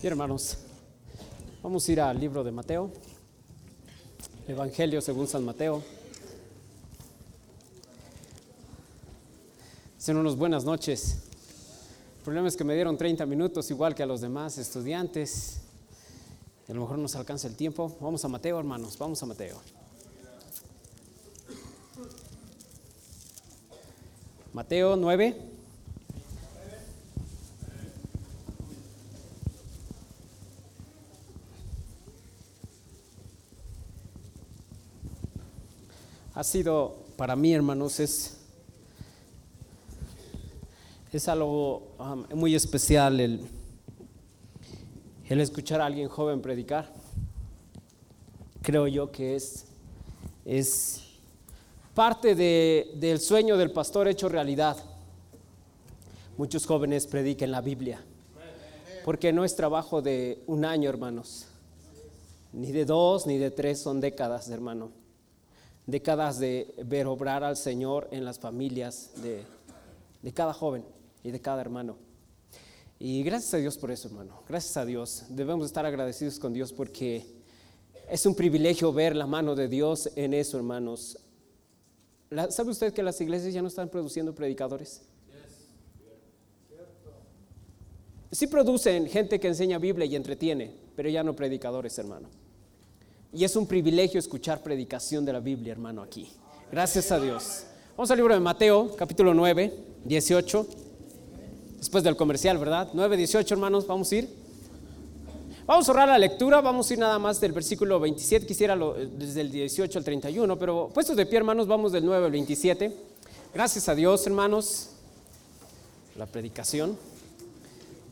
Bien, hermanos, vamos a ir al libro de Mateo, Evangelio según San Mateo. Sean unos buenas noches. El problema es que me dieron 30 minutos igual que a los demás estudiantes. A lo mejor nos alcanza el tiempo. Vamos a Mateo, hermanos, vamos a Mateo. Mateo 9. Ha sido para mí, hermanos, es, es algo um, muy especial el, el escuchar a alguien joven predicar. Creo yo que es, es parte de, del sueño del pastor hecho realidad. Muchos jóvenes prediquen la Biblia, porque no es trabajo de un año, hermanos, ni de dos, ni de tres, son décadas, hermano décadas de ver obrar al Señor en las familias de, de cada joven y de cada hermano. Y gracias a Dios por eso, hermano. Gracias a Dios. Debemos estar agradecidos con Dios porque es un privilegio ver la mano de Dios en eso, hermanos. ¿Sabe usted que las iglesias ya no están produciendo predicadores? Sí producen gente que enseña Biblia y entretiene, pero ya no predicadores, hermano. Y es un privilegio escuchar predicación de la Biblia, hermano, aquí. Gracias a Dios. Vamos al libro de Mateo, capítulo 9, 18. Después del comercial, ¿verdad? 9, 18, hermanos, vamos a ir. Vamos a ahorrar la lectura, vamos a ir nada más del versículo 27, quisiera desde el 18 al 31, pero puestos de pie, hermanos, vamos del 9 al 27. Gracias a Dios, hermanos, la predicación.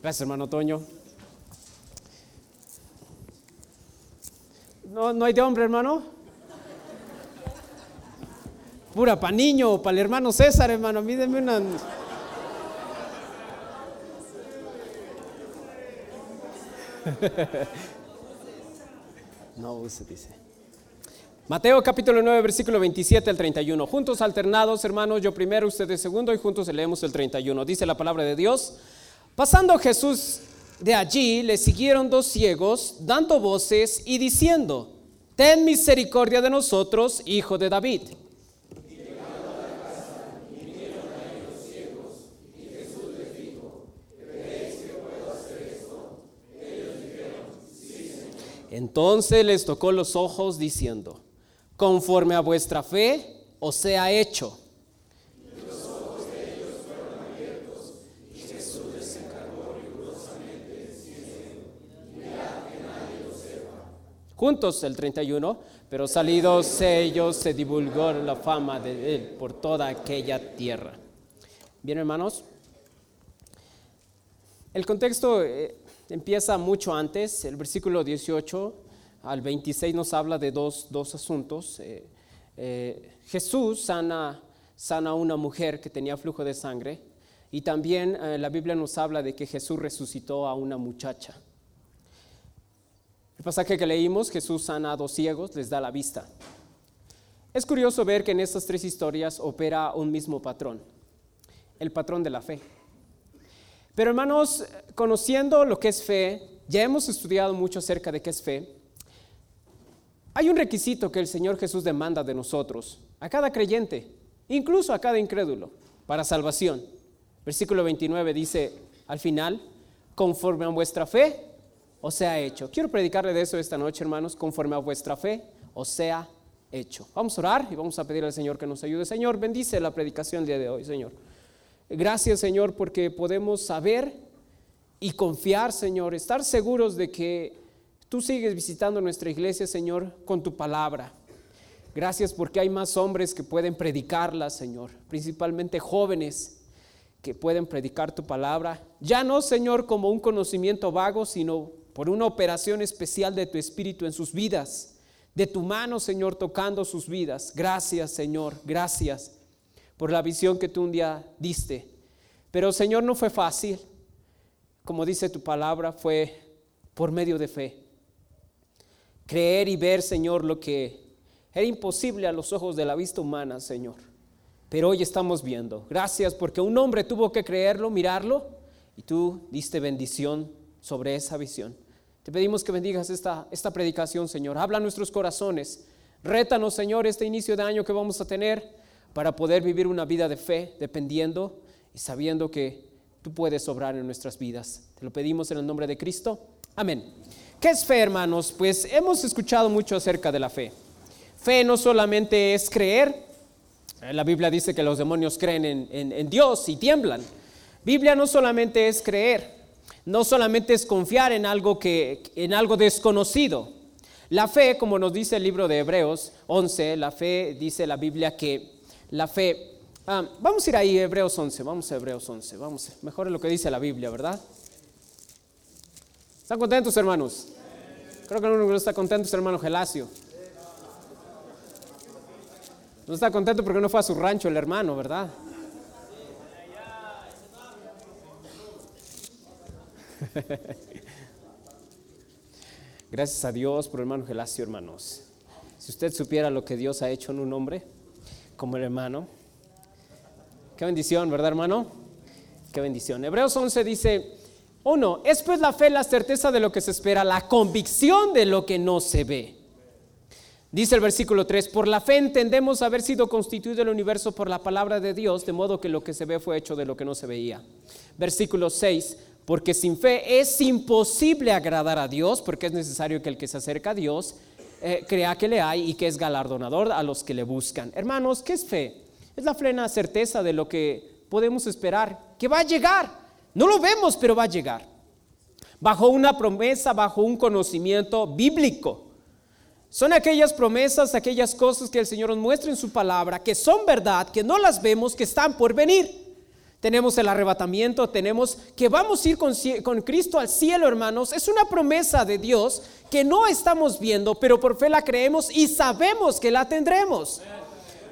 Gracias, hermano Toño. No, no hay de hombre, hermano. Pura para niño, para el hermano César, hermano. Mídeme una. No, se dice. Mateo capítulo 9, versículo 27 al 31. Juntos alternados, hermanos, yo primero, ustedes segundo, y juntos leemos el 31. Dice la palabra de Dios. Pasando Jesús de allí le siguieron dos ciegos, dando voces y diciendo, Ten misericordia de nosotros, hijo de David. Entonces les tocó los ojos diciendo, conforme a vuestra fe os sea hecho. Juntos el 31, pero salidos ellos se divulgó la fama de él por toda aquella tierra. Bien, hermanos, el contexto eh, empieza mucho antes, el versículo 18 al 26 nos habla de dos, asuntos. Eh, eh, Jesús sana, sana a una mujer que tenía flujo de sangre y también la Biblia nos habla de que Jesús resucitó a una muchacha. El pasaje que leímos, Jesús sana a dos ciegos, les da la vista. Es curioso ver que en estas tres historias opera un mismo patrón, el patrón de la fe. Pero hermanos, conociendo lo que es fe, ya hemos estudiado mucho acerca de qué es fe. Hay un requisito que el Señor Jesús demanda de nosotros, a cada creyente, incluso a cada incrédulo, para salvación. Versículo 29 dice, al final, conforme a vuestra fe, o sea hecho. Quiero predicarle de eso esta noche, hermanos, conforme a vuestra fe, o sea hecho. Vamos a orar y vamos a pedir al Señor que nos ayude. Señor, bendice la predicación el día de hoy, Señor. Gracias, Señor, porque podemos saber y confiar, Señor, estar seguros de que tú sigues visitando nuestra iglesia, Señor, con tu palabra. Gracias porque hay más hombres que pueden predicarla, Señor, principalmente jóvenes que pueden predicar tu palabra. Ya no, Señor, como un conocimiento vago, sino por una operación especial de tu Espíritu en sus vidas, de tu mano, Señor, tocando sus vidas. Gracias, Señor, gracias por la visión que tú un día diste. Pero, Señor, no fue fácil. Como dice tu palabra, fue por medio de fe. Creer y ver, Señor, lo que era imposible a los ojos de la vista humana, Señor. Pero hoy estamos viendo. Gracias porque un hombre tuvo que creerlo, mirarlo, y tú diste bendición sobre esa visión. Te pedimos que bendigas esta, esta predicación, Señor. Habla a nuestros corazones. Rétanos, Señor, este inicio de año que vamos a tener para poder vivir una vida de fe, dependiendo y sabiendo que tú puedes obrar en nuestras vidas. Te lo pedimos en el nombre de Cristo. Amén. ¿Qué es fe, hermanos? Pues hemos escuchado mucho acerca de la fe. Fe no solamente es creer. La Biblia dice que los demonios creen en, en Dios y tiemblan. Biblia no solamente es creer, no solamente es confiar en algo, que, en algo desconocido. La fe, como nos dice el libro de Hebreos 11, la fe dice la Biblia que la fe... Ah, vamos a ir ahí, Hebreos 11, vamos a Hebreos 11, vamos, mejor es lo que dice la Biblia, ¿verdad? ¿Están contentos, hermanos? Creo que no está contento es hermano Gelacio. No está contento porque no fue a su rancho el hermano, ¿verdad? Gracias a Dios por el hermano Gelacio, hermanos. Si usted supiera lo que Dios ha hecho en un hombre como el hermano, qué bendición, ¿verdad, hermano? Qué bendición. Hebreos 11 dice, uno, es pues la fe la certeza de lo que se espera, la convicción de lo que no se ve. Dice el versículo 3, por la fe entendemos haber sido constituido el universo por la palabra de Dios, de modo que lo que se ve fue hecho de lo que no se veía. Versículo 6, porque sin fe es imposible agradar a Dios, porque es necesario que el que se acerca a Dios eh, crea que le hay y que es galardonador a los que le buscan. Hermanos, ¿qué es fe? Es la plena certeza de lo que podemos esperar, que va a llegar. No lo vemos, pero va a llegar. Bajo una promesa, bajo un conocimiento bíblico. Son aquellas promesas, aquellas cosas que el Señor nos muestra en su palabra, que son verdad, que no las vemos, que están por venir. Tenemos el arrebatamiento, tenemos que vamos a ir con, Cristo al cielo, hermanos. Es una promesa de Dios que no estamos viendo, pero por fe la creemos y sabemos que la tendremos.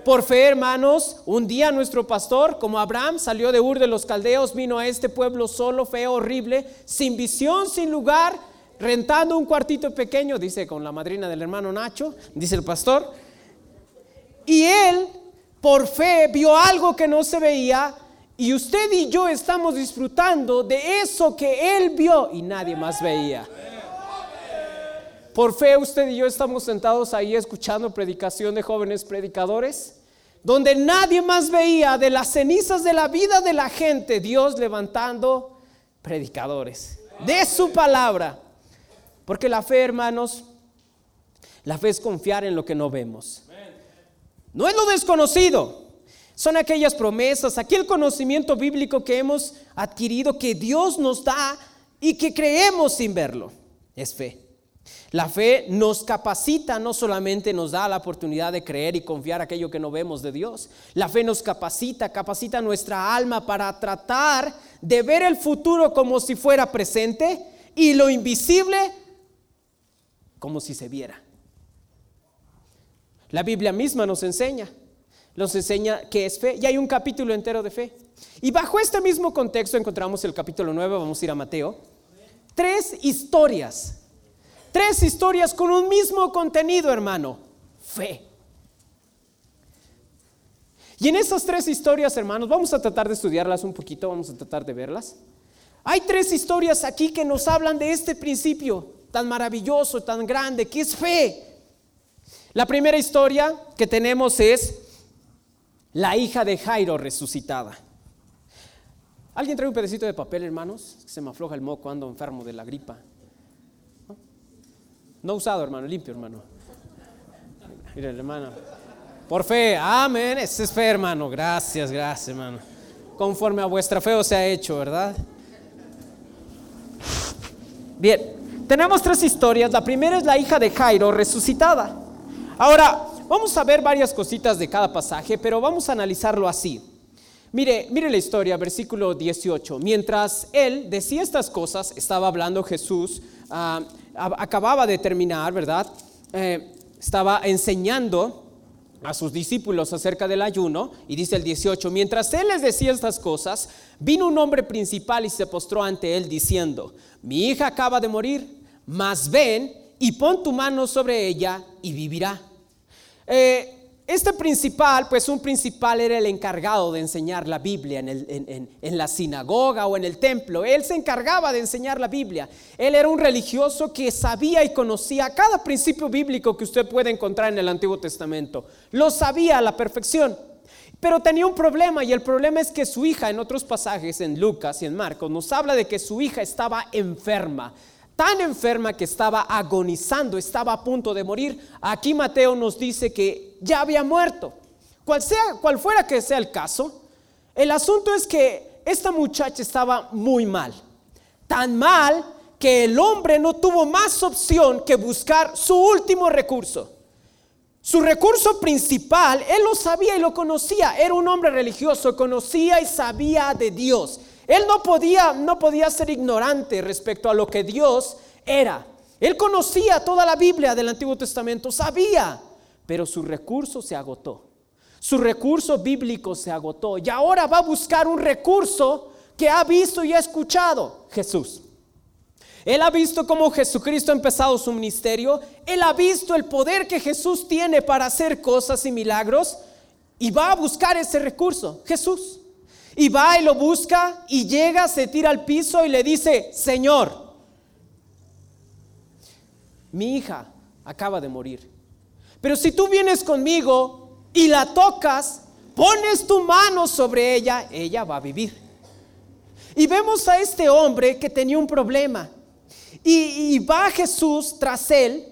Por fe, hermanos, un día nuestro pastor, como Abraham, salió de Ur de los Caldeos, vino a este pueblo solo, feo, horrible, sin visión, sin lugar, rentando un cuartito pequeño, dice con la madrina del hermano Nacho, dice el pastor. Y él, por fe, vio algo que no se veía y usted y yo estamos disfrutando de eso que Él vio y nadie más veía. Por fe usted y yo estamos sentados ahí escuchando predicación de jóvenes predicadores, donde nadie más veía de las cenizas de la vida de la gente, Dios levantando predicadores de su palabra. Porque la fe, hermanos, la fe es confiar en lo que no vemos. No es lo desconocido. Son aquellas promesas, aquel conocimiento bíblico que hemos adquirido, que Dios nos da y que creemos sin verlo. Es fe. La fe nos capacita, no solamente nos da la oportunidad de creer y confiar aquello que no vemos de Dios. La fe nos capacita, capacita nuestra alma para tratar de ver el futuro como si fuera presente y lo invisible como si se viera. La Biblia misma nos enseña nos enseña qué es fe y hay un capítulo entero de fe. Y bajo este mismo contexto encontramos el capítulo 9, vamos a ir a Mateo. Tres historias, tres historias con un mismo contenido, hermano, fe. Y en esas tres historias, hermanos, vamos a tratar de estudiarlas un poquito, vamos a tratar de verlas. Hay tres historias aquí que nos hablan de este principio tan maravilloso, tan grande, que es fe. La primera historia que tenemos es la hija de Jairo resucitada. ¿Alguien trae un pedacito de papel, hermanos? Se me afloja el moco, ando enfermo de la gripa. ¿No? usado, hermano, limpio, hermano. Mira, hermano. Por fe, amén. Ese es fe, hermano. Gracias, gracias, hermano. Conforme a vuestra fe os ha hecho, ¿verdad? Bien, tenemos tres historias. La primera es la hija de Jairo resucitada. Ahora, Vamos a ver varias cositas de cada pasaje, pero vamos a analizarlo así. Mire, mire la historia, versículo 18. Mientras él decía estas cosas, estaba hablando Jesús, ah, acababa de terminar, ¿verdad? Eh, estaba enseñando a sus discípulos acerca del ayuno y dice el 18, mientras él les decía estas cosas, vino un hombre principal y se postró ante él diciendo, mi hija acaba de morir, mas ven y pon tu mano sobre ella y vivirá. Eh, este principal, pues un principal era el encargado de enseñar la Biblia en, en, la sinagoga o en el templo. Él se encargaba de enseñar la Biblia. Él era un religioso que sabía y conocía cada principio bíblico que usted puede encontrar en el Antiguo Testamento. Lo sabía a la perfección. Pero tenía un problema y el problema es que su hija, en otros pasajes, en Lucas y en Marcos, nos habla de que su hija estaba enferma tan enferma que estaba agonizando, estaba a punto de morir. Aquí Mateo nos dice que ya había muerto. Cual, sea, cual fuera que sea el caso, el asunto es que esta muchacha estaba muy mal. Tan mal que el hombre no tuvo más opción que buscar su último recurso. Su recurso principal, él lo sabía y lo conocía. Era un hombre religioso, conocía y sabía de Dios. Él no podía, no podía ser ignorante respecto a lo que Dios era. Él conocía toda la Biblia del Antiguo Testamento, sabía, pero su recurso se agotó. Su recurso bíblico se agotó y ahora va a buscar un recurso que ha visto y ha escuchado Jesús. Él ha visto cómo Jesucristo ha empezado su ministerio. Él ha visto el poder que Jesús tiene para hacer cosas y milagros. Y va a buscar ese recurso, Jesús. Y va y lo busca y llega, se tira al piso y le dice, Señor, mi hija acaba de morir. Pero si tú vienes conmigo y la tocas, pones tu mano sobre ella, ella va a vivir. Y vemos a este hombre que tenía un problema. Y, va Jesús tras él,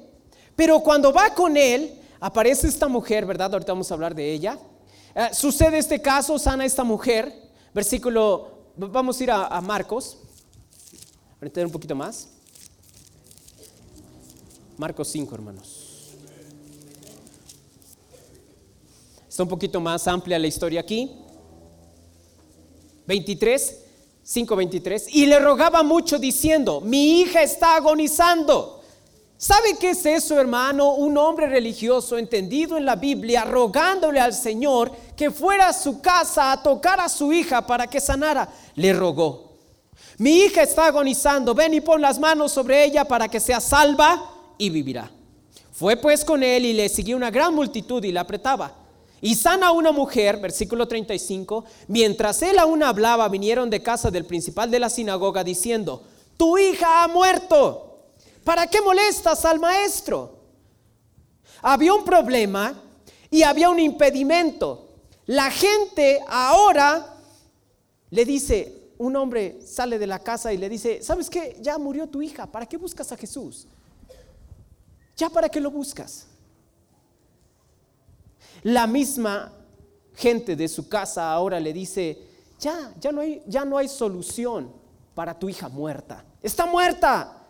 pero cuando va con él, aparece esta mujer, ¿verdad? Ahorita vamos a hablar de ella. Eh, sucede este caso, sana esta mujer versículo, vamos a ir a, Marcos, para entender un poquito más. Marcos 5, hermanos. Está un poquito más amplia la historia aquí. 23, 5, 23. Y le rogaba mucho diciendo, mi hija está agonizando. ¿Sabe qué es eso, hermano? Un hombre religioso entendido en la Biblia rogándole al Señor que fuera a su casa a tocar a su hija para que sanara. Le rogó. Mi hija está agonizando, ven y pon las manos sobre ella para que sea salva y vivirá. Fue pues con él y le siguió una gran multitud y la apretaba. Y sana una mujer, versículo 35, mientras él aún hablaba, vinieron de casa del principal de la sinagoga diciendo, tu hija ha muerto ¿Para qué molestas al maestro? Había un problema y había un impedimento. La gente ahora le dice, un hombre sale de la casa y le dice, ¿sabes qué? Ya murió tu hija, ¿para qué buscas a Jesús? ¿Ya para qué lo buscas? La misma gente de su casa ahora le dice, ya, ya no hay, ya no hay solución para tu hija muerta. Está muerta.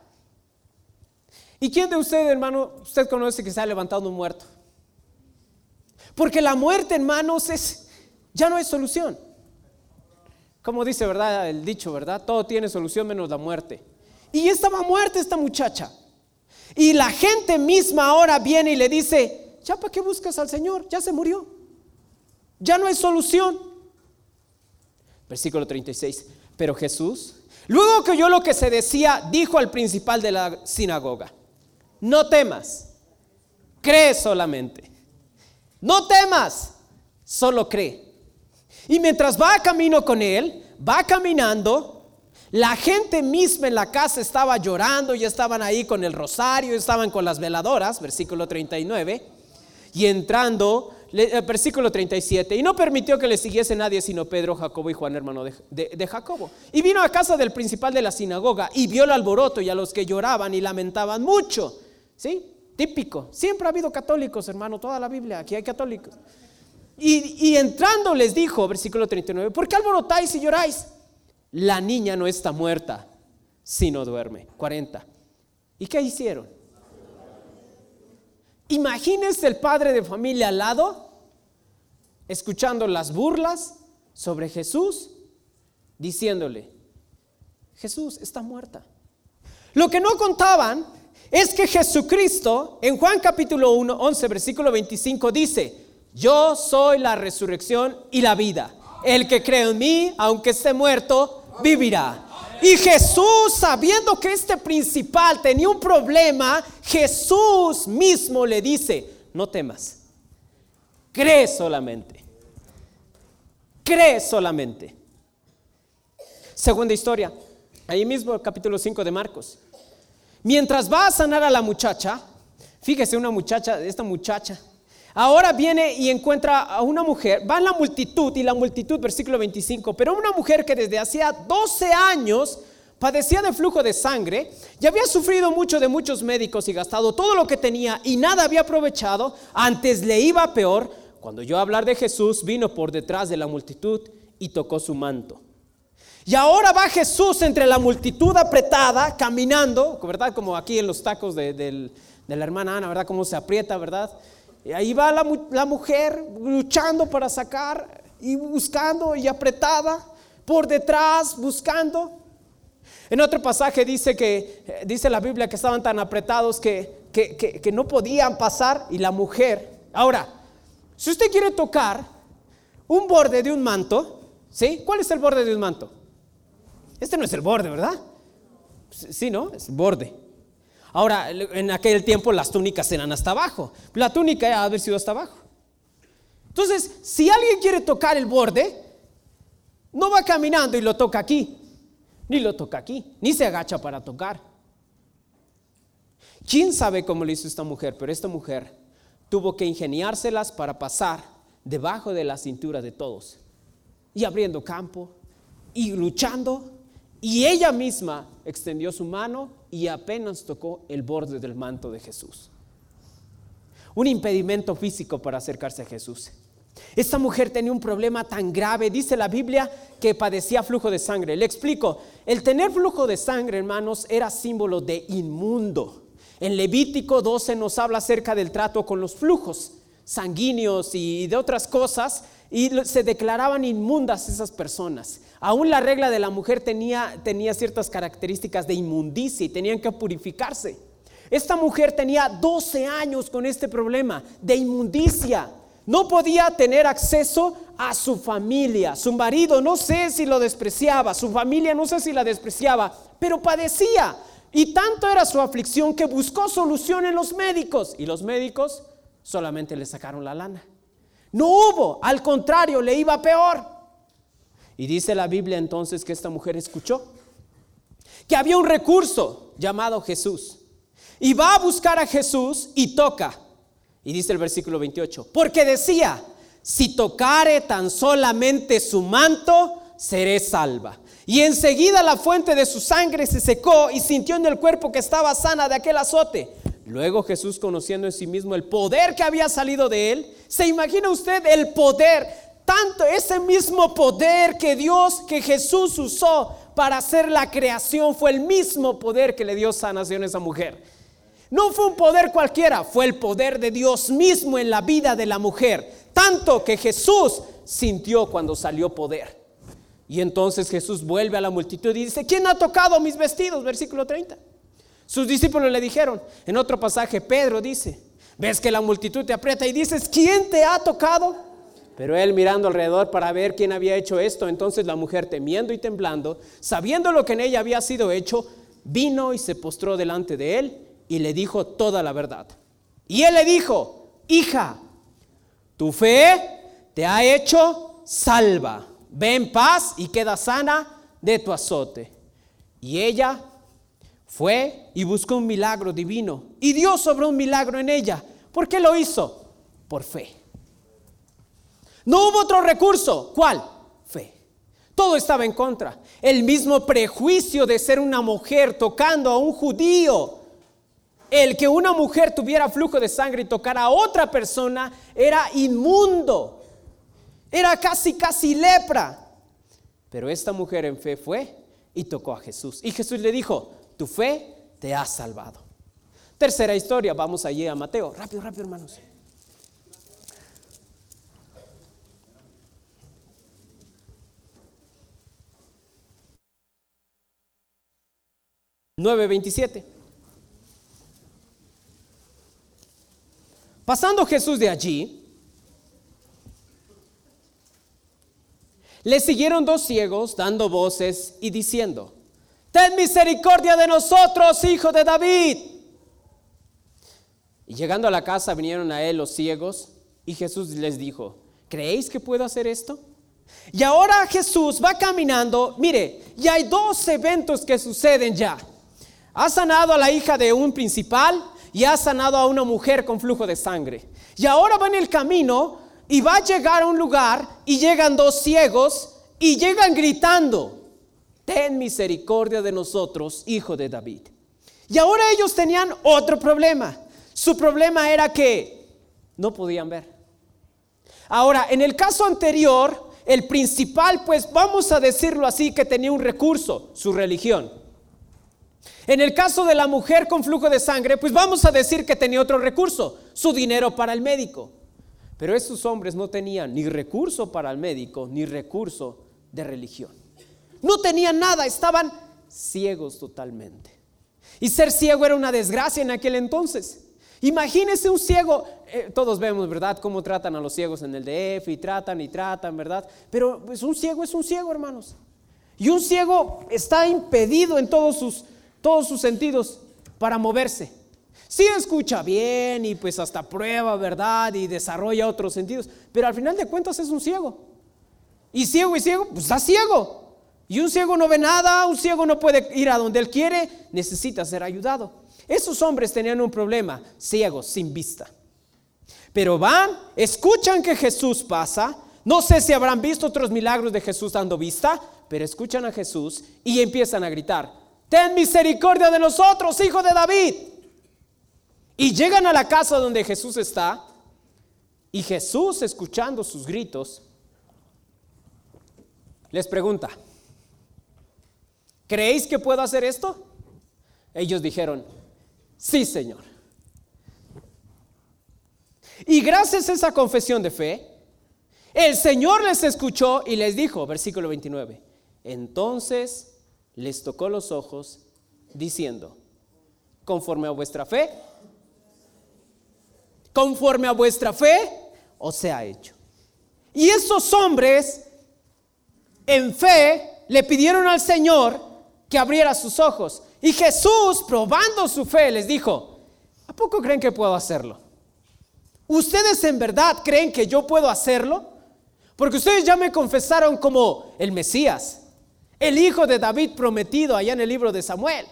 ¿Y quién de ustedes, hermano, usted conoce que se ha levantado un muerto? Porque la muerte, hermanos, es, ya no hay solución. Como dice, ¿verdad? El dicho, ¿verdad? Todo tiene solución menos la muerte. Y estaba muerta esta muchacha. Y la gente misma ahora viene y le dice, ¿ya para qué buscas al Señor? Ya se murió. Ya no hay solución. Versículo 36. Pero Jesús, luego que oyó lo que se decía, dijo al principal de la sinagoga, no temas, cree solamente. No temas, solo cree. Y mientras va camino con él, va caminando, la gente misma en la casa estaba llorando y estaban ahí con el rosario, estaban con las veladoras, versículo 39, y entrando, eh, versículo 37, y no permitió que le siguiese nadie sino Pedro, Jacobo y Juan, hermano de, de, Jacobo. Y vino a casa del principal de la sinagoga y vio el alboroto y a los que lloraban y lamentaban mucho. ¿Sí? Típico. Siempre ha habido católicos, hermano, toda la Biblia, aquí hay católicos. Y, entrando les dijo, versículo 39, ¿por qué alborotáis y lloráis? La niña no está muerta, sino duerme. 40. ¿Y qué hicieron? Imagínense el padre de familia al lado, escuchando las burlas sobre Jesús, diciéndole, Jesús está muerta. Lo que no contaban es que Jesucristo en Juan capítulo 1, 11, versículo 25 dice, yo soy la resurrección y la vida. El que cree en mí, aunque esté muerto, vivirá. Y Jesús, sabiendo que este principal tenía un problema, Jesús mismo le dice, no temas, cree solamente. Cree solamente. Segunda historia, ahí mismo capítulo 5 de Marcos. Mientras va a sanar a la muchacha, fíjese una muchacha, esta muchacha, ahora viene y encuentra a una mujer, va en la multitud y la multitud, versículo 25, pero una mujer que desde hacía 12 años padecía de flujo de sangre y había sufrido mucho de muchos médicos y gastado todo lo que tenía y nada había aprovechado, antes le iba peor, cuando yo hablar de Jesús vino por detrás de la multitud y tocó su manto. Y ahora va Jesús entre la multitud apretada, caminando, ¿verdad? Como aquí en los tacos de, la hermana Ana, ¿verdad? Cómo se aprieta, ¿verdad? Y ahí va la, mujer luchando para sacar y buscando y apretada, por detrás, buscando. En otro pasaje dice que, eh, dice la Biblia que estaban tan apretados que, que, no podían pasar y la mujer. Ahora, si usted quiere tocar un borde de un manto, ¿sí? ¿Cuál es el borde de un manto? Este no es el borde, ¿verdad? Sí, ¿no? Es borde. Ahora, en aquel tiempo las túnicas eran hasta abajo. La túnica ha haber sido hasta abajo. Entonces, si alguien quiere tocar el borde, no va caminando y lo toca aquí ni lo toca aquí, ni se agacha para tocar. ¿Quién sabe cómo lo hizo esta mujer? Pero esta mujer tuvo que ingeniárselas para pasar debajo de la cintura de todos. Y abriendo campo, y luchando, y ella misma extendió su mano y apenas tocó el borde del manto de Jesús. Un impedimento físico para acercarse a Jesús. Esta mujer tenía un problema tan grave, dice la Biblia, que padecía flujo de sangre. Le explico, el tener flujo de sangre, hermanos, era símbolo de inmundo. En Levítico 12 nos habla acerca del trato con los flujos sanguíneos y de otras cosas, y se declaraban inmundas esas personas. Aún la regla de la mujer tenía, tenía ciertas características de inmundicia y tenían que purificarse. Esta mujer tenía 12 años con este problema de inmundicia. No podía tener acceso a su familia. Su marido no sé si lo despreciaba, su familia no sé si la despreciaba, pero padecía. Y tanto era su aflicción que buscó solución en los médicos. Y los médicos solamente le sacaron la lana. No hubo, al contrario, le iba peor. Y dice la Biblia entonces que esta mujer escuchó que había un recurso llamado Jesús. Y va a buscar a Jesús y toca. Y dice el versículo 28, porque decía, si tocare tan solamente su manto, seré salva. Y enseguida la fuente de su sangre se secó y sintió en el cuerpo que estaba sana de aquel azote. Luego Jesús, conociendo en sí mismo el poder que había salido de él, se imagina usted el poder, tanto ese mismo poder que Dios, que Jesús usó para hacer la creación, fue el mismo poder que le dio sanación a esa mujer. No fue un poder cualquiera, fue el poder de Dios mismo en la vida de la mujer. Tanto que Jesús sintió cuando salió poder. Y entonces Jesús vuelve a la multitud y dice, ¿quién ha tocado mis vestidos? Versículo 30. Sus discípulos le dijeron, en otro pasaje Pedro dice, ves que la multitud te aprieta y dices, ¿quién te ha tocado? Pero él mirando alrededor para ver quién había hecho esto, entonces la mujer temiendo y temblando, sabiendo lo que en ella había sido hecho, vino y se postró delante de él y le dijo toda la verdad. Y él le dijo, hija, tu fe te ha hecho salva. Ve en paz y queda sana de tu azote. Y ella fue y buscó un milagro divino. Y Dios sobre un milagro en ella. ¿Por qué lo hizo? Por fe. No hubo otro recurso. ¿Cuál? Fe. Todo estaba en contra. El mismo prejuicio de ser una mujer tocando a un judío el que una mujer tuviera flujo de sangre y tocara a otra persona era inmundo. Era casi, casi lepra. Pero esta mujer en fe fue y tocó a Jesús. Y Jesús le dijo, tu fe te ha salvado. Tercera historia, vamos allí a Mateo. Rápido, rápido, hermanos. Nueve veintisiete. Pasando Jesús de allí, le siguieron dos ciegos dando voces y diciendo, Ten misericordia de nosotros, hijo de David. Y llegando a la casa vinieron a él los ciegos Y Jesús les dijo, ¿creéis que puedo hacer esto? Y ahora Jesús va caminando, mire, y hay dos eventos que suceden ya. Ha sanado a la hija de un principal y ha sanado a una mujer con flujo de sangre. Y ahora va en el camino y va a llegar a un lugar y llegan dos ciegos y llegan gritando, ten misericordia de nosotros, hijo de David. Y ahora ellos tenían otro problema. Su problema era que no podían ver. Ahora, en el caso anterior, el principal, pues vamos a decirlo así, que tenía un recurso, su religión. En el caso de la mujer con flujo de sangre, pues vamos a decir que tenía otro recurso, su dinero para el médico. Pero esos hombres no tenían ni recurso para el médico, ni recurso de religión. No tenían nada, estaban ciegos totalmente. Y ser ciego era una desgracia en aquel entonces. Imagínese un ciego, eh, todos vemos, ¿verdad?, cómo tratan a los ciegos en el DF y tratan y tratan, ¿verdad? Pero pues un ciego es un ciego, hermanos. Y un ciego está impedido en todos sus, todos sus sentidos para moverse. Sí escucha bien y pues hasta prueba, ¿verdad? Y desarrolla otros sentidos, pero al final de cuentas es un ciego. Y ciego y ciego, pues está ciego. Y un ciego no ve nada, un ciego no puede ir a donde él quiere, necesita ser ayudado. Esos hombres tenían un problema, ciegos, sin vista. Pero van, escuchan que Jesús pasa, no sé si habrán visto otros milagros de Jesús dando vista, pero escuchan a Jesús y empiezan a gritar, ten misericordia de nosotros, hijo de David. Y llegan a la casa donde Jesús está y Jesús, escuchando sus gritos, les pregunta, ¿creéis que puedo hacer esto? Ellos dijeron, sí, Señor. Y gracias a esa confesión de fe, el Señor les escuchó y les dijo, versículo 29, entonces les tocó los ojos diciendo, conforme a vuestra fe, conforme a vuestra fe, os sea hecho. Y esos hombres en fe le pidieron al Señor que abriera sus ojos. Y Jesús, probando su fe, les dijo, ¿a poco creen que puedo hacerlo? ¿Ustedes en verdad creen que yo puedo hacerlo? Porque ustedes ya me confesaron como el Mesías, el hijo de David prometido allá en el libro de Samuel.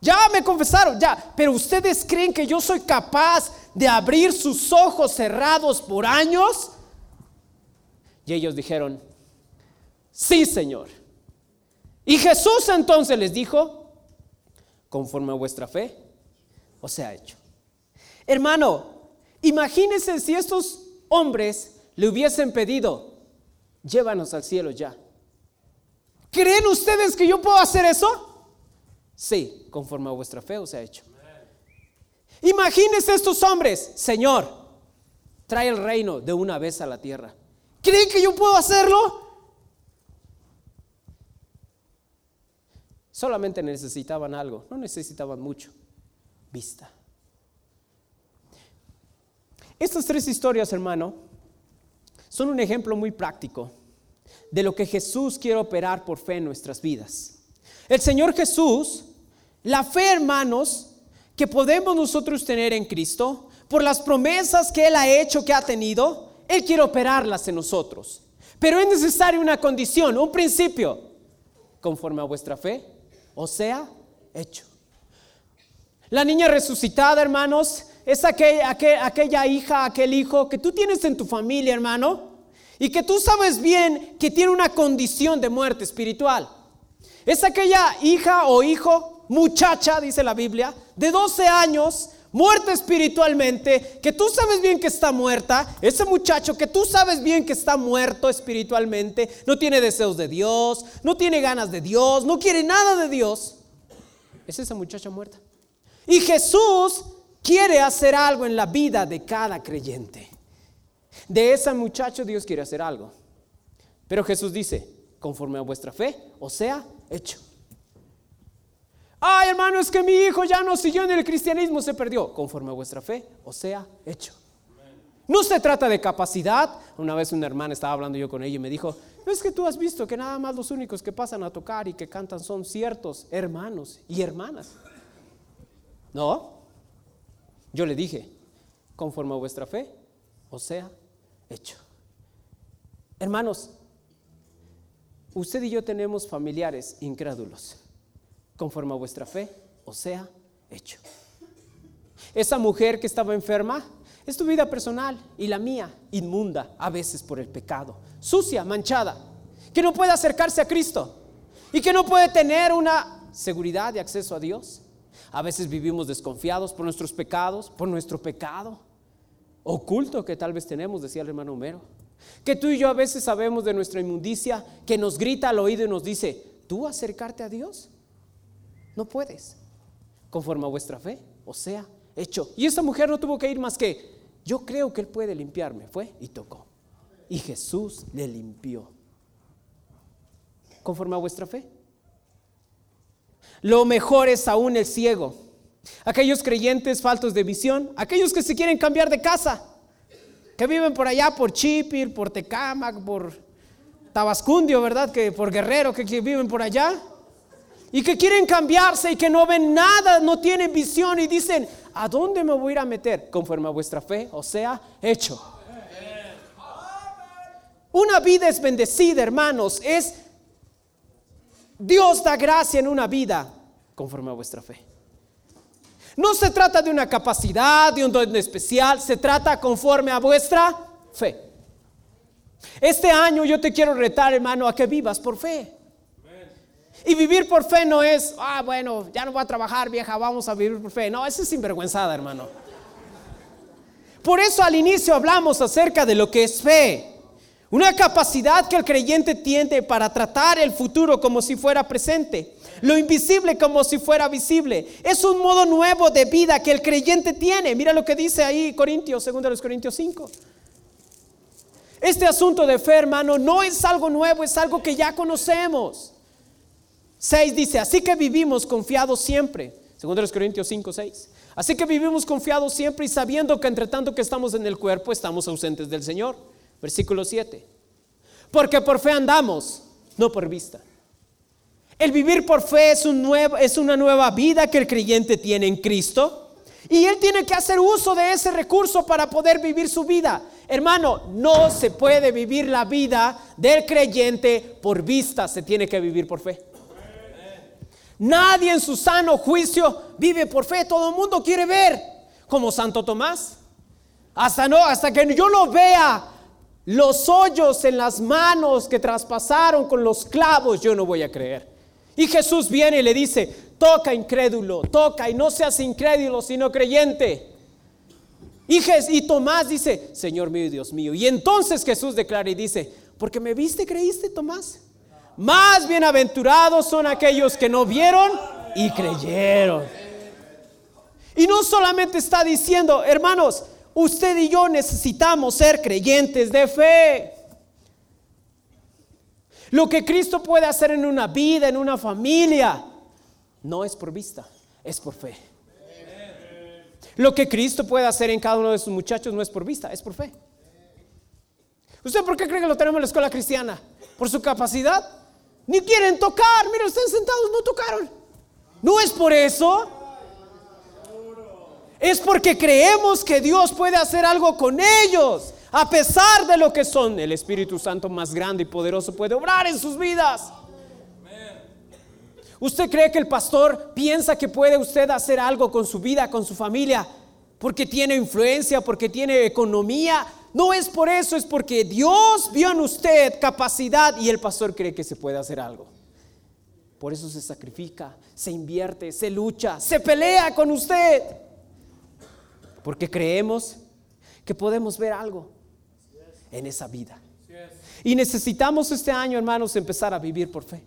Ya me confesaron, ya, pero ustedes creen que yo soy capaz de abrir sus ojos cerrados por años? Y ellos dijeron, Sí, Señor. Y Jesús entonces les dijo, conforme a vuestra fe, os sea hecho. Hermano, imagínense si estos hombres le hubiesen pedido, llévanos al cielo ya. ¿Creen ustedes que yo puedo hacer eso? Sí, conforme a vuestra fe os ha hecho. Imagínense estos hombres, Señor, trae el reino de una vez a la tierra. ¿Creen que yo puedo hacerlo? Solamente necesitaban algo, no necesitaban mucho, vista. Estas tres historias, hermano, son un ejemplo muy práctico de lo que Jesús quiere operar por fe en nuestras vidas. El Señor Jesús, la fe, hermanos, que podemos nosotros tener en Cristo, por las promesas que Él ha hecho, que ha tenido, Él quiere operarlas en nosotros. Pero es necesaria una condición, un principio, conforme a vuestra fe, o sea, hecho. La niña resucitada, hermanos, es aquella, aquella, hija, aquel hijo que tú tienes en tu familia, hermano, y que tú sabes bien que tiene una condición de muerte espiritual. Es aquella hija o hijo, muchacha, dice la Biblia, de 12 años, muerta espiritualmente, que tú sabes bien que está muerta, ese muchacho que tú sabes bien que está muerto espiritualmente, no tiene deseos de Dios, no tiene ganas de Dios, no quiere nada de Dios, es esa muchacha muerta. Y Jesús quiere hacer algo en la vida de cada creyente. De ese muchacho Dios quiere hacer algo. Pero Jesús dice, conforme a vuestra fe, o sea, hecho. Ay, hermano, es que mi hijo ya no siguió en el cristianismo, se perdió, conforme a vuestra fe, o sea, hecho. No se trata de capacidad. Una vez una hermana estaba hablando yo con ella y me dijo, es que tú has visto que nada más los únicos que pasan a tocar y que cantan son ciertos hermanos y hermanas. No, yo le dije, conforme a vuestra fe, o sea, hecho. Hermanos, usted y yo tenemos familiares incrédulos, conforme a vuestra fe, o sea, hecho. Esa mujer que estaba enferma es tu vida personal y la mía, inmunda a veces por el pecado, sucia, manchada, que no puede acercarse a Cristo y que no puede tener una seguridad de acceso a Dios. A veces vivimos desconfiados por nuestros pecados, por nuestro pecado oculto que tal vez tenemos, decía el hermano Homero. Que tú y yo a veces sabemos de nuestra inmundicia, que nos grita al oído y nos dice, ¿tú acercarte a Dios? No puedes, conforme a vuestra fe, o sea, hecho. Y esta mujer no tuvo que ir más que, yo creo que Él puede limpiarme, fue y tocó. Y Jesús le limpió, conforme a vuestra fe. Lo mejor es aún el ciego. Aquellos creyentes faltos de visión, aquellos que se quieren cambiar de casa, que viven por allá, por Chipir, por Tecamac, por Tabascundio, ¿verdad? Que por Guerrero, que, que viven por allá. Y que quieren cambiarse y que no ven nada, no tienen visión y dicen, ¿a dónde me voy a ir a meter? Conforme a vuestra fe, o sea, hecho. Una vida es bendecida, hermanos, es Dios da gracia en una vida conforme a vuestra fe. No se trata de una capacidad, de un don especial, se trata conforme a vuestra fe. Este año yo te quiero retar, hermano, a que vivas por fe. Y vivir por fe no es, ah, bueno, ya no voy a trabajar, vieja, vamos a vivir por fe. No, eso es sinvergüenzada, hermano. Por eso al inicio hablamos acerca de lo que es fe. Una capacidad que el creyente tiene para tratar el futuro como si fuera presente, lo invisible como si fuera visible. Es un modo nuevo de vida que el creyente tiene. Mira lo que dice ahí Corintios, segundo los Corintios 5. Este asunto de fe, hermano, no es algo nuevo, es algo que ya conocemos. 6 dice, así que vivimos confiados siempre. Segundo los Corintios 5, 6. Así que vivimos confiados siempre y sabiendo que entre tanto que estamos en el cuerpo, estamos ausentes del Señor. Versículo 7. Porque por fe andamos, no por vista. El vivir por fe es, una nueva vida que el creyente tiene en Cristo. Y él tiene que hacer uso de ese recurso para poder vivir su vida. Hermano, no se puede vivir la vida del creyente por vista, se tiene que vivir por fe. Nadie en su sano juicio vive por fe, todo el mundo quiere ver, como Santo Tomás. Hasta que yo no vea los hoyos en las manos que traspasaron con los clavos, yo no voy a creer. Y Jesús viene y le dice, toca incrédulo, toca y no seas incrédulo, sino creyente. Y, y Tomás dice, Señor mío y Dios mío. Y entonces Jesús declara y dice, porque me viste, creíste, Tomás. Más bienaventurados son aquellos que no vieron y creyeron. Y no solamente está diciendo, hermanos, Usted y yo necesitamos ser creyentes de fe. Lo que Cristo puede hacer en una vida, en una familia, no es por vista, es por fe. Lo que Cristo puede hacer en cada uno de sus muchachos no es por vista, es por fe. ¿Usted por qué cree que lo tenemos en la escuela cristiana? ¿Por su capacidad? Ni quieren tocar. Mira, están sentados, no tocaron. No es por eso. Es porque creemos que Dios puede hacer algo con ellos. A pesar de lo que son, el Espíritu Santo más grande y poderoso puede obrar en sus vidas. ¿Usted cree que el pastor piensa que puede usted hacer algo con su vida, con su familia? Porque tiene influencia, porque tiene economía. No es por eso, es porque Dios vio en usted capacidad y el pastor cree que se puede hacer algo. Por eso se sacrifica, se invierte, se lucha, se pelea con usted porque creemos que podemos ver algo en esa vida. Y necesitamos este año, hermanos, empezar a vivir por fe.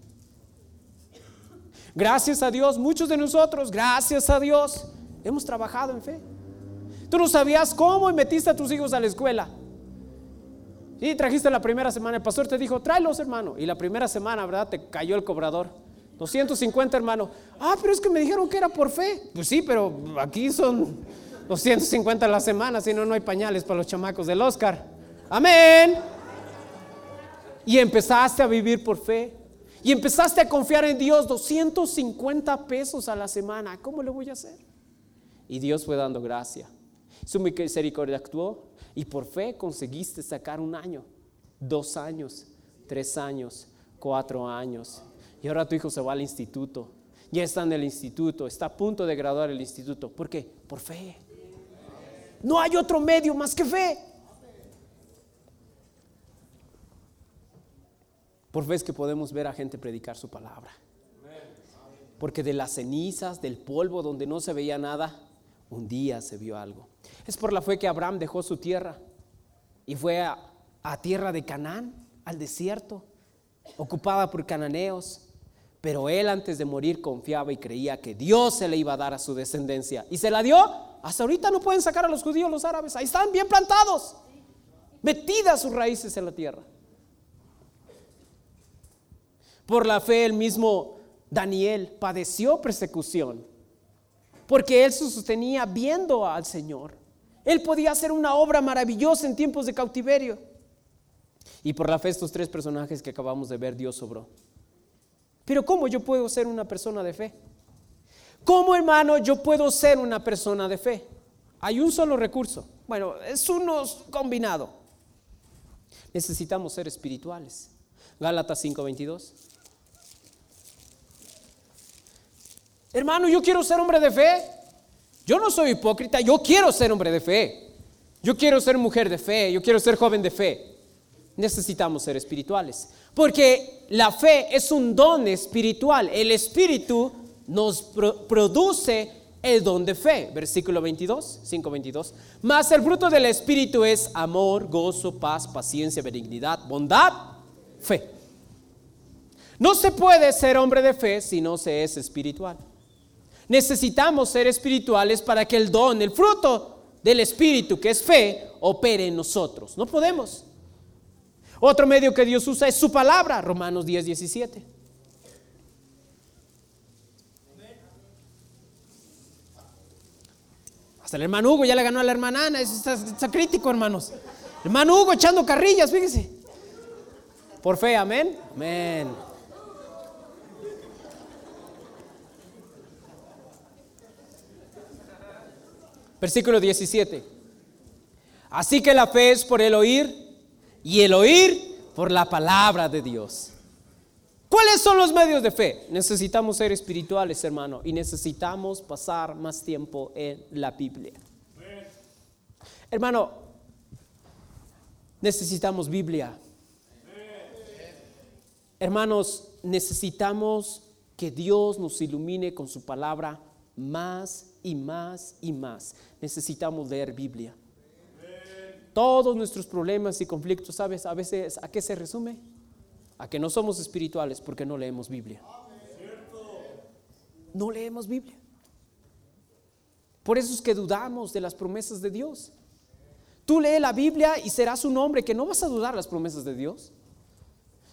Gracias a Dios, muchos de nosotros, gracias a Dios, hemos trabajado en fe. Tú no sabías cómo y metiste a tus hijos a la escuela. Y trajiste la primera semana, el pastor te dijo, tráelos, hermano. Y la primera semana, ¿verdad? Te cayó el cobrador. 250, hermano. Ah, pero es que me dijeron que era por fe. Pues sí, pero aquí son 250 a la semana, si no, no hay pañales para los chamacos del Oscar. Amén. Y empezaste a vivir por fe. Y empezaste a confiar en Dios 250 pesos a la semana. ¿Cómo le voy a hacer? Y Dios fue dando gracia. Su misericordia actuó y por fe conseguiste sacar un año, dos años, tres años, cuatro años. Y ahora tu hijo se va al instituto. Ya está en el instituto, está a punto de graduar el instituto. ¿Por qué? Por fe. No hay otro medio más que fe. Por es que podemos ver a gente predicar su palabra. Porque de las cenizas, del polvo donde no se veía nada, un día se vio algo. Es por la fe que Abraham dejó su tierra y fue a, tierra de Canaán, al desierto, ocupada por cananeos. Pero él antes de morir confiaba y creía que Dios se le iba a dar a su descendencia. Y se la dio. Hasta ahorita no pueden sacar a los judíos, los árabes. Ahí están bien plantados. Metidas sus raíces en la tierra. Por la fe el mismo Daniel padeció persecución. Porque él se sostenía viendo al Señor. Él podía hacer una obra maravillosa en tiempos de cautiverio. Y por la fe estos tres personajes que acabamos de ver, Dios sobró. Pero ¿cómo yo puedo ser una persona de fe? ¿Cómo, hermano, yo puedo ser una persona de fe? Hay un solo recurso. Bueno, es uno combinado. Necesitamos ser espirituales. Gálatas 5:22. Hermano, yo quiero ser hombre de fe. Yo no soy hipócrita, yo quiero ser hombre de fe. Yo quiero ser mujer de fe, yo quiero ser joven de fe. Necesitamos ser espirituales. Porque la fe es un don espiritual. El espíritu nos produce el don de fe. Versículo 22, 5, 22. Mas el fruto del espíritu es amor, gozo, paz, paciencia, benignidad, bondad, fe. No se puede ser hombre de fe si no se es espiritual. Necesitamos ser espirituales para que el don, el fruto del espíritu, que es fe, opere en nosotros. No podemos. Otro medio que Dios usa es su palabra, Romanos 10, 17. Hasta el hermano Hugo ya le ganó a la hermana Ana, está, está crítico, hermanos. Hermano Hugo echando carrillas, fíjese. Por fe, amén. Amén. Versículo 17. Así que la fe es por el oír y el oír por la palabra de Dios. ¿Cuáles son los medios de fe? Necesitamos ser espirituales, hermano, y necesitamos pasar más tiempo en la Biblia. Hermano, necesitamos Biblia. Hermanos, necesitamos que Dios nos ilumine con su palabra más y más y más. Necesitamos leer Biblia. Todos nuestros problemas y conflictos, ¿sabes? A veces, ¿a qué se resume? A que no somos espirituales porque no leemos Biblia. No leemos Biblia. Por eso es que dudamos de las promesas de Dios. Tú lee la Biblia y serás un hombre que no vas a dudar las promesas de Dios.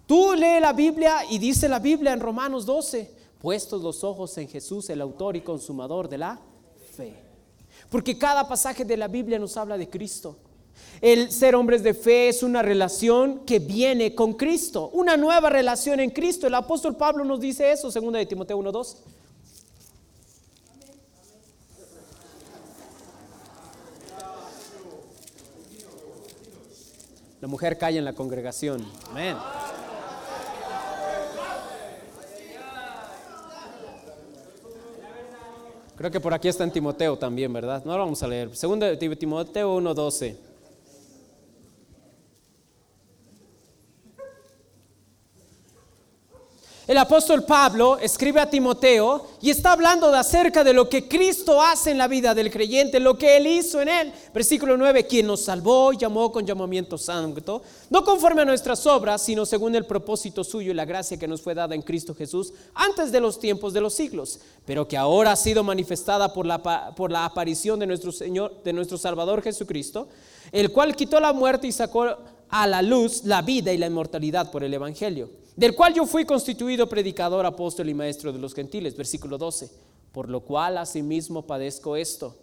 Tú lee la Biblia y dice la Biblia en Romanos 12, puestos los ojos en Jesús, el autor y consumador de la fe. Porque cada pasaje de la Biblia nos habla de Cristo. El ser hombres de fe es una relación que viene con Cristo, una nueva relación en Cristo. El apóstol Pablo nos dice eso, segunda de Timoteo 1:2. La mujer calla en la congregación. Amén. Creo que por aquí está en Timoteo también, ¿verdad? No lo vamos a leer. Segunda de Timoteo 1:12. El apóstol Pablo escribe a Timoteo y está hablando de acerca de lo que Cristo hace en la vida del creyente, lo que él hizo en él. Versículo 9, quien nos salvó y llamó con llamamiento santo, no conforme a nuestras obras, sino según el propósito suyo y la gracia que nos fue dada en Cristo Jesús antes de los tiempos de los siglos, pero que ahora ha sido manifestada por la, por la aparición de nuestro Señor, de nuestro Salvador Jesucristo, el cual quitó la muerte y sacó a la luz la vida y la inmortalidad por el Evangelio del cual yo fui constituido predicador, apóstol y maestro de los gentiles, versículo 12, por lo cual asimismo padezco esto.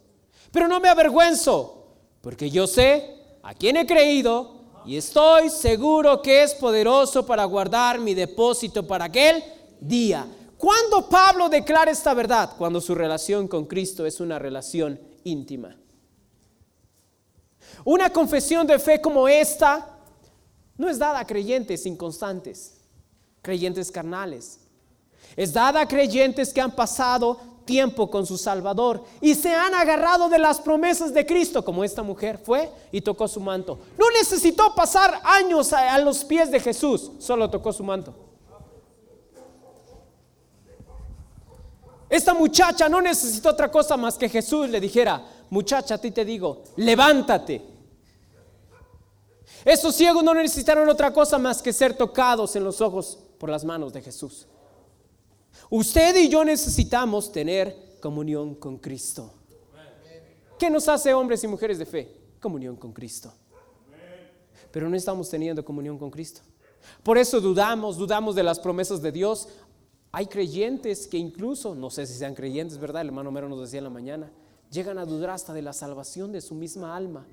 Pero no me avergüenzo, porque yo sé a quién he creído y estoy seguro que es poderoso para guardar mi depósito para aquel día. ¿Cuándo Pablo declara esta verdad? Cuando su relación con Cristo es una relación íntima. Una confesión de fe como esta no es dada a creyentes inconstantes, creyentes carnales. Es dada a creyentes que han pasado tiempo con su Salvador y se han agarrado de las promesas de Cristo, como esta mujer fue y tocó su manto. No necesitó pasar años a, los pies de Jesús, solo tocó su manto. Esta muchacha no necesitó otra cosa más que Jesús le dijera, muchacha, a ti te digo, levántate. Estos ciegos no necesitaron otra cosa más que ser tocados en los ojos por las manos de Jesús. Usted y yo necesitamos tener comunión con Cristo. ¿Qué nos hace hombres y mujeres de fe? Comunión con Cristo. Pero no estamos teniendo comunión con Cristo. Por eso dudamos, dudamos de las promesas de Dios. Hay creyentes que incluso, no sé si sean creyentes, ¿verdad? El hermano Mero nos decía en la mañana, llegan a dudar hasta de la salvación de su misma alma.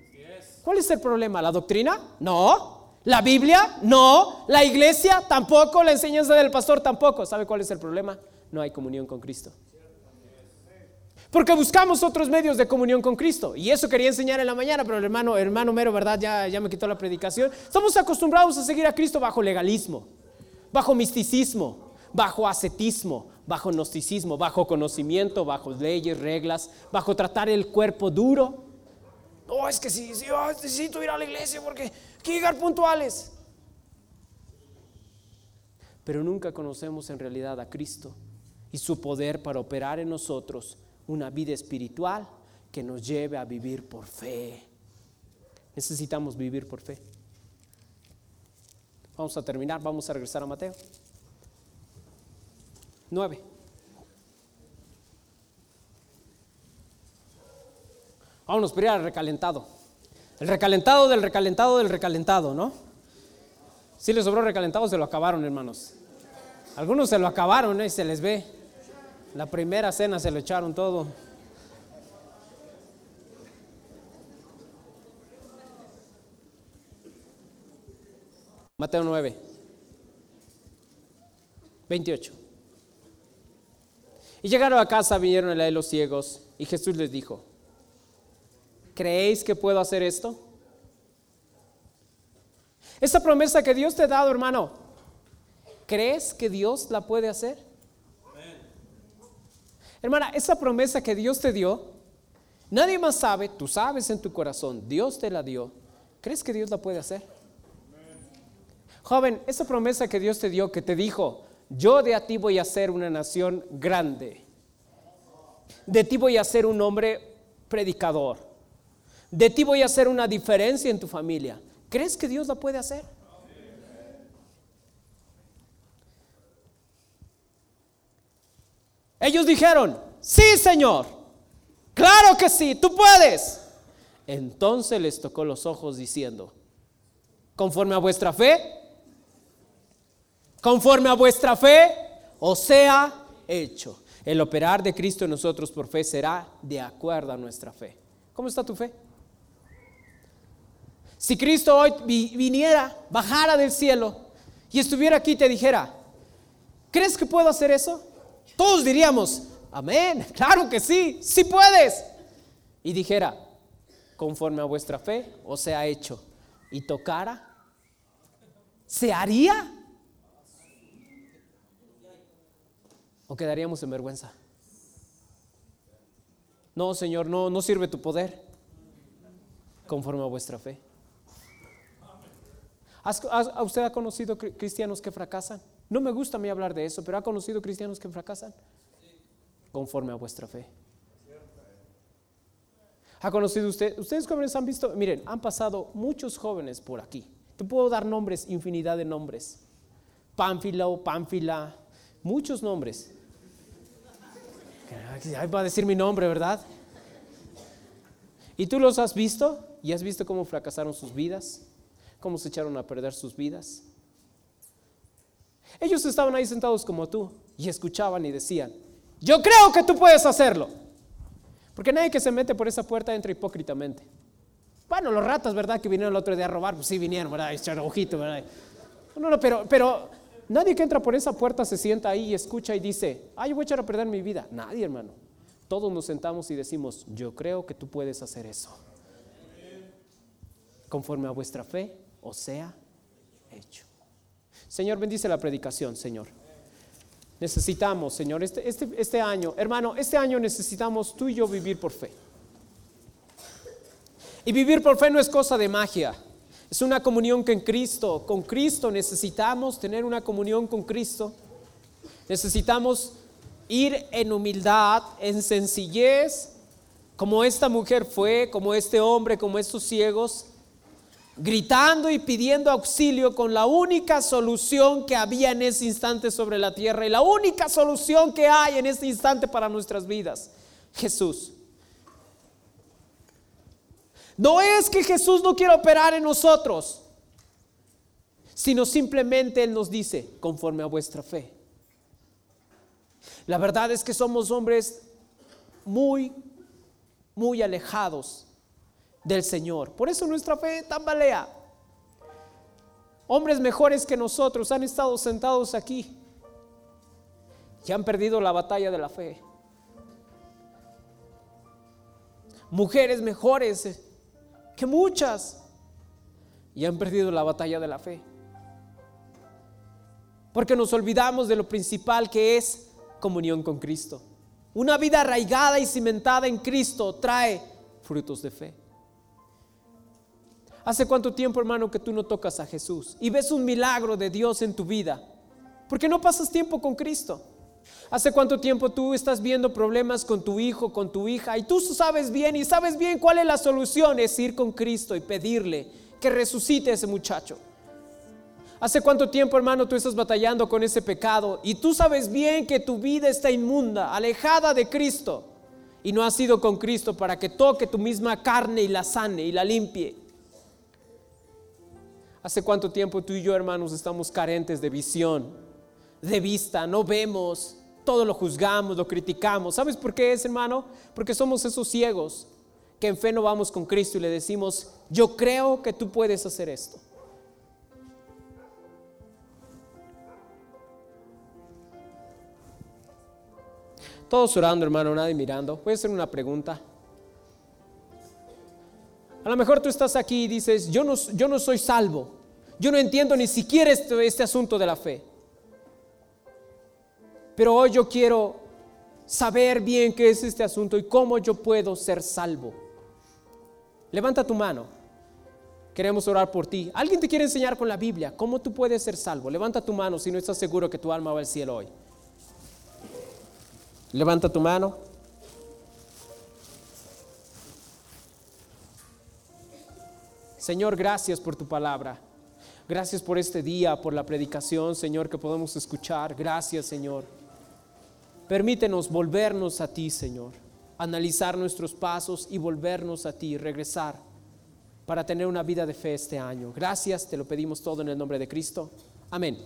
¿Cuál es el problema? ¿La doctrina? No. ¿La Biblia? No. ¿La iglesia? Tampoco. ¿La enseñanza del pastor? Tampoco. ¿Sabe cuál es el problema? No hay comunión con Cristo. Porque buscamos otros medios de comunión con Cristo. Y eso quería enseñar en la mañana, pero el hermano, hermano Mero, ¿verdad? Ya, ya me quitó la predicación. Estamos acostumbrados a seguir a Cristo bajo legalismo, bajo misticismo, bajo ascetismo, bajo gnosticismo, bajo conocimiento, bajo leyes, reglas, bajo tratar el cuerpo duro. No, es que sí, sí necesito ir a la iglesia porque que puntuales. Pero nunca conocemos en realidad a Cristo y su poder para operar en nosotros una vida espiritual que nos lleve a vivir por fe. Necesitamos vivir por fe. Vamos a terminar, vamos a regresar a Mateo. 9. Vámonos primero al recalentado. El recalentado del recalentado del recalentado, ¿no? Si les sobró recalentado, se lo acabaron, hermanos. Algunos se lo acabaron, ¿eh? y se les ve. La primera cena se lo echaron todo. Mateo 9, 28. Y llegaron a casa, vinieron a él los ciegos, y Jesús les dijo, ¿Creéis que puedo hacer esto? Esta promesa que Dios te ha dado, hermano, ¿crees que Dios la puede hacer? Hermana, esa promesa que Dios te dio, nadie más sabe, tú sabes en tu corazón, Dios te la dio. ¿Crees que Dios la puede hacer? Joven, esa promesa que Dios te dio, que te dijo, yo de a ti voy a ser una nación grande, de ti voy a ser un hombre predicador, de ti voy a hacer una diferencia en tu familia. ¿Crees que Dios la puede hacer? Ellos dijeron, sí Señor, claro que sí, tú puedes. Entonces les tocó los ojos diciendo, conforme a vuestra fe, conforme a vuestra fe, o sea hecho. El operar de Cristo en nosotros por fe será de acuerdo a nuestra fe. ¿Cómo está tu fe? Si Cristo hoy viniera, bajara del cielo y estuviera aquí y te dijera, ¿crees que puedo hacer eso? Todos diríamos, amén, claro que sí, sí puedes. Y dijera, conforme a vuestra fe, o sea hecho, y tocara, ¿se haría? ¿O quedaríamos en vergüenza? No, Señor, no, no sirve tu poder conforme a vuestra fe. ¿A usted ha conocido cristianos que fracasan? No me gusta a mí hablar de eso, pero ¿ha conocido cristianos que fracasan? Conforme a vuestra fe. ¿Ha conocido usted? Ustedes jóvenes han visto, miren, han pasado muchos jóvenes por aquí. Te puedo dar nombres, infinidad de nombres. Pánfilo, Pánfila, muchos nombres. Ahí va a decir mi nombre, ¿verdad? ¿Y tú los has visto? ¿Y has visto cómo fracasaron sus vidas? Cómo se echaron a perder sus vidas. Ellos estaban ahí sentados como tú y escuchaban y decían, yo creo que tú puedes hacerlo. Porque nadie que se mete por esa puerta entra hipócritamente. Bueno, los ratas, ¿verdad? Que vinieron el otro día a robar, pues sí vinieron, ¿verdad? Echar ojito, ¿verdad? No, no, pero, pero nadie que entra por esa puerta se sienta ahí y escucha y dice, ay, yo voy a echar a perder mi vida. Nadie, hermano. Todos nos sentamos y decimos, yo creo que tú puedes hacer eso. conforme a vuestra fe os sea hecho. Señor, bendice la predicación, Señor. Necesitamos, Señor, este, este, este año, hermano, este año necesitamos tú y yo vivir por fe. Y vivir por fe no es cosa de magia. Es una comunión con Cristo. Con Cristo necesitamos tener una comunión con Cristo. Necesitamos ir en humildad, en sencillez, como esta mujer fue, como este hombre, como estos ciegos, gritando y pidiendo auxilio con la única solución que había en ese instante sobre la tierra y la única solución que hay en este instante para nuestras vidas, Jesús. No es que Jesús no quiera operar en nosotros, sino simplemente Él nos dice, conforme a vuestra fe. La verdad es que somos hombres muy, muy alejados del Señor. Por eso nuestra fe tambalea. Hombres mejores que nosotros han estado sentados aquí y han perdido la batalla de la fe. Mujeres mejores que muchas y han perdido la batalla de la fe. Porque nos olvidamos de lo principal que es comunión con Cristo. Una vida arraigada y cimentada en Cristo trae frutos de fe. ¿Hace cuánto tiempo, hermano, que tú no tocas a Jesús y ves un milagro de Dios en tu vida? Porque no pasas tiempo con Cristo. ¿Hace cuánto tiempo tú estás viendo problemas con tu hijo, con tu hija? Y tú sabes bien y sabes bien cuál es la solución, es ir con Cristo y pedirle que resucite a ese muchacho. ¿Hace cuánto tiempo, hermano, tú estás batallando con ese pecado y tú sabes bien que tu vida está inmunda, alejada de Cristo y no has ido con Cristo para que toque tu misma carne y la sane y la limpie? ¿Hace cuánto tiempo tú y yo, hermanos, estamos carentes de visión? de vista, no vemos, todo lo juzgamos, lo criticamos. ¿Sabes por qué es, hermano? Porque somos esos ciegos que en fe no vamos con Cristo y le decimos, yo creo que tú puedes hacer esto. Todos orando, hermano, nadie mirando. Voy a hacer una pregunta. A lo mejor tú estás aquí y dices, yo no, yo no soy salvo. Yo no entiendo ni siquiera este, este asunto de la fe. Pero hoy yo quiero saber bien qué es este asunto y cómo yo puedo ser salvo. Levanta tu mano. Queremos orar por ti. Alguien te quiere enseñar con la Biblia cómo tú puedes ser salvo. Levanta tu mano si no estás seguro que tu alma va al cielo hoy. Levanta tu mano. Señor, gracias por tu palabra. Gracias por este día, por la predicación, Señor, que podemos escuchar. Gracias, Señor. Permítenos volvernos a ti, Señor, analizar nuestros pasos y volvernos a ti, regresar para tener una vida de fe este año. Gracias, te lo pedimos todo en el nombre de Cristo. Amén.